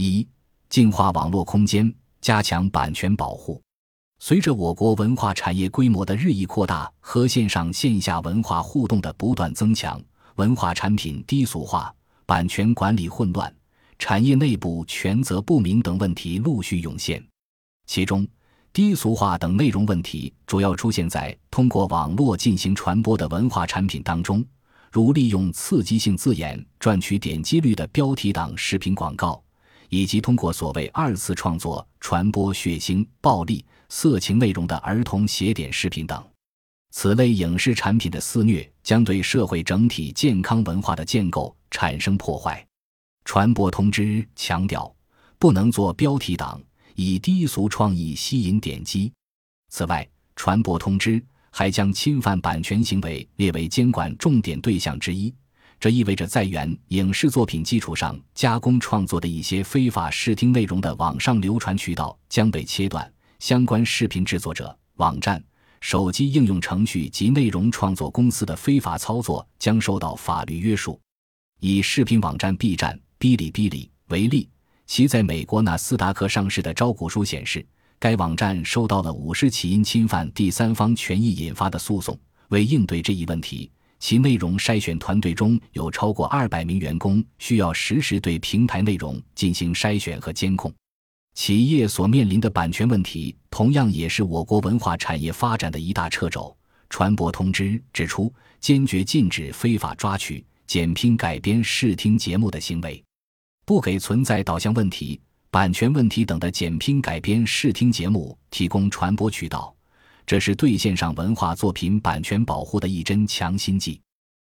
一、净化网络空间，加强版权保护。随着我国文化产业规模的日益扩大和线上线下文化互动的不断增强，文化产品低俗化、版权管理混乱、产业内部权责不明等问题陆续涌现。其中，低俗化等内容问题主要出现在通过网络进行传播的文化产品当中，如利用刺激性字眼赚取点击率的标题党视频广告，以及通过所谓二次创作传播血腥、暴力、色情内容的儿童写点视频等。此类影视产品的肆虐将对社会整体健康文化的建构产生破坏。传播通知强调，不能做标题党。以低俗创意吸引点击。此外，传播通知还将侵犯版权行为列为监管重点对象之一。这意味着，在原影视作品基础上加工创作的一些非法视听内容的网上流传渠道将被切断，相关视频制作者、网站、手机应用程序及内容创作公司的非法操作将受到法律约束。以视频网站 B 站、哔哩哔哩为例。其在美国纳斯达克上市的招股书显示，该网站收到了五十起因侵犯第三方权益引发的诉讼。为应对这一问题，其内容筛选团队中有超过二百名员工需要实时对平台内容进行筛选和监控。企业所面临的版权问题，同样也是我国文化产业发展的一大掣肘。传播通知指出，坚决禁止非法抓取、剪拼、改编视听节目的行为。不给存在导向问题、版权问题等的剪拼改编视听节目提供传播渠道，这是对线上文化作品版权保护的一针强心剂。